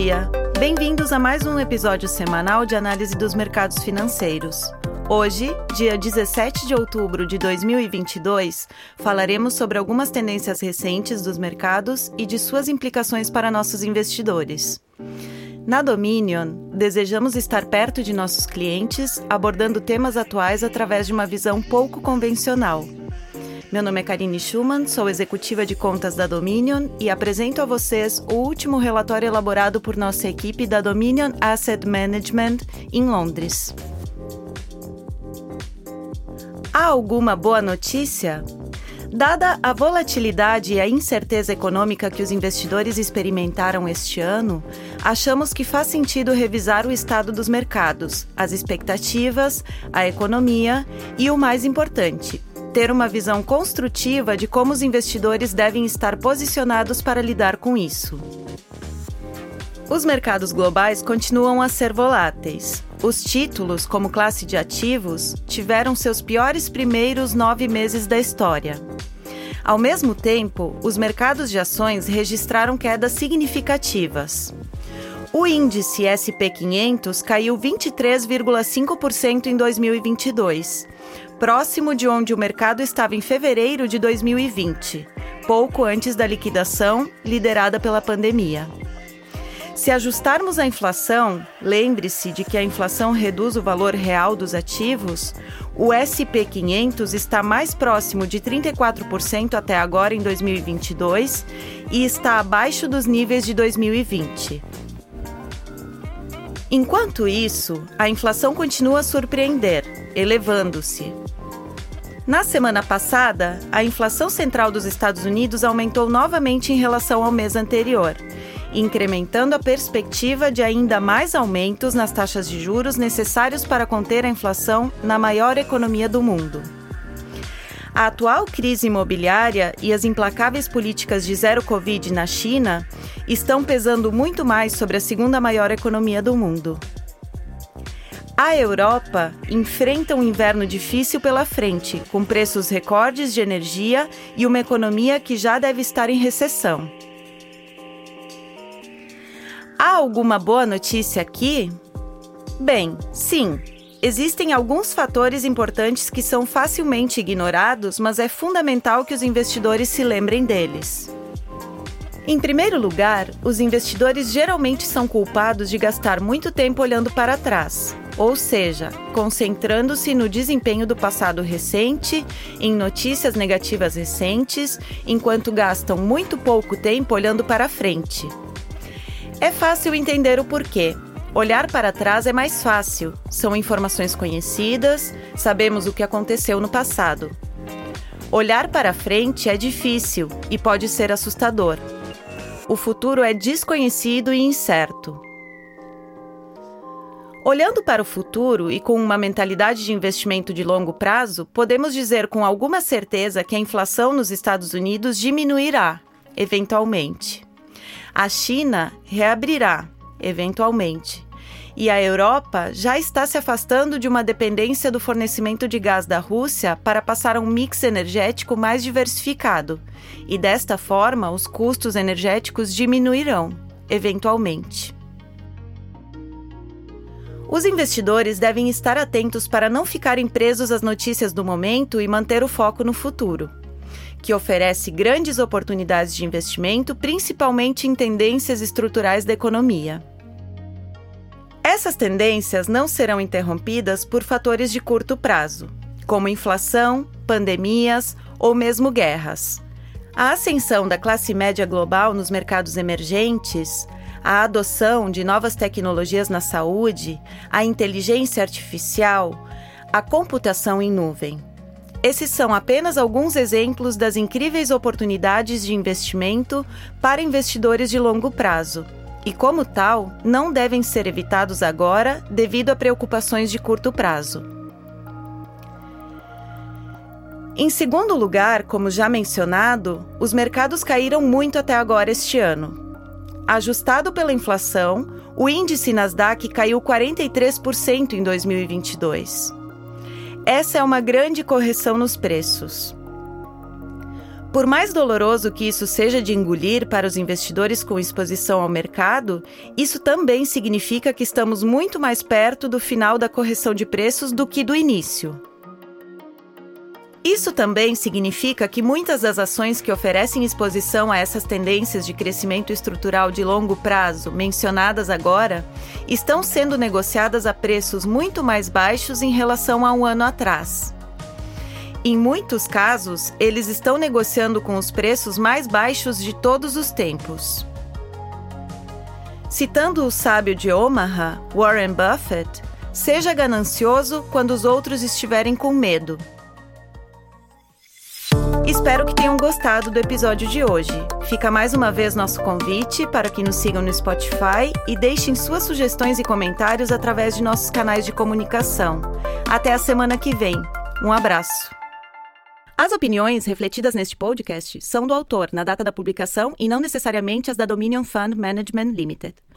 dia! Bem-vindos a mais um episódio semanal de análise dos mercados financeiros. Hoje, dia 17 de outubro de 2022, falaremos sobre algumas tendências recentes dos mercados e de suas implicações para nossos investidores. Na Dominion, desejamos estar perto de nossos clientes, abordando temas atuais através de uma visão pouco convencional meu nome é Karine Schumann, sou executiva de contas da Dominion e apresento a vocês o último relatório elaborado por nossa equipe da Dominion Asset Management em Londres. Há alguma boa notícia? Dada a volatilidade e a incerteza econômica que os investidores experimentaram este ano, achamos que faz sentido revisar o estado dos mercados, as expectativas, a economia e, o mais importante, ter uma visão construtiva de como os investidores devem estar posicionados para lidar com isso. Os mercados globais continuam a ser voláteis. Os títulos, como classe de ativos, tiveram seus piores primeiros nove meses da história. Ao mesmo tempo, os mercados de ações registraram quedas significativas. O índice SP500 caiu 23,5% em 2022, próximo de onde o mercado estava em fevereiro de 2020, pouco antes da liquidação liderada pela pandemia. Se ajustarmos a inflação, lembre-se de que a inflação reduz o valor real dos ativos, o SP 500 está mais próximo de 34% até agora em 2022 e está abaixo dos níveis de 2020. Enquanto isso, a inflação continua a surpreender, elevando-se. Na semana passada, a inflação central dos Estados Unidos aumentou novamente em relação ao mês anterior, incrementando a perspectiva de ainda mais aumentos nas taxas de juros necessários para conter a inflação na maior economia do mundo. A atual crise imobiliária e as implacáveis políticas de zero Covid na China estão pesando muito mais sobre a segunda maior economia do mundo. A Europa enfrenta um inverno difícil pela frente, com preços recordes de energia e uma economia que já deve estar em recessão. Há alguma boa notícia aqui? Bem, sim, Existem alguns fatores importantes que são facilmente ignorados, mas é fundamental que os investidores se lembrem deles. Em primeiro lugar, os investidores geralmente são culpados de gastar muito tempo olhando para trás, ou seja, concentrando-se no desempenho do passado recente, em notícias negativas recentes, enquanto gastam muito pouco tempo olhando para frente. É fácil entender o porquê. Olhar para trás é mais fácil, são informações conhecidas, sabemos o que aconteceu no passado. Olhar para frente é difícil e pode ser assustador. O futuro é desconhecido e incerto. Olhando para o futuro e com uma mentalidade de investimento de longo prazo, podemos dizer com alguma certeza que a inflação nos Estados Unidos diminuirá, eventualmente. A China reabrirá, eventualmente. E a Europa já está se afastando de uma dependência do fornecimento de gás da Rússia para passar a um mix energético mais diversificado. E desta forma, os custos energéticos diminuirão, eventualmente. Os investidores devem estar atentos para não ficarem presos às notícias do momento e manter o foco no futuro, que oferece grandes oportunidades de investimento, principalmente em tendências estruturais da economia. Essas tendências não serão interrompidas por fatores de curto prazo, como inflação, pandemias ou mesmo guerras. A ascensão da classe média global nos mercados emergentes, a adoção de novas tecnologias na saúde, a inteligência artificial, a computação em nuvem. Esses são apenas alguns exemplos das incríveis oportunidades de investimento para investidores de longo prazo e, como tal, não devem ser evitados agora devido a preocupações de curto prazo. Em segundo lugar, como já mencionado, os mercados caíram muito até agora este ano. Ajustado pela inflação, o índice Nasdaq caiu 43% em 2022. Essa é uma grande correção nos preços. Por mais doloroso que isso seja de engolir para os investidores com exposição ao mercado, isso também significa que estamos muito mais perto do final da correção de preços do que do início. Isso também significa que muitas das ações que oferecem exposição a essas tendências de crescimento estrutural de longo prazo mencionadas agora estão sendo negociadas a preços muito mais baixos em relação a um ano atrás. Em muitos casos, eles estão negociando com os preços mais baixos de todos os tempos. Citando o sábio de Omaha, Warren Buffett, seja ganancioso quando os outros estiverem com medo. Espero que tenham gostado do episódio de hoje. Fica mais uma vez nosso convite para que nos sigam no Spotify e deixem suas sugestões e comentários através de nossos canais de comunicação. Até a semana que vem. Um abraço. As opiniões refletidas neste podcast são do autor na data da publicação e não necessariamente as da Dominion Fund Management Limited.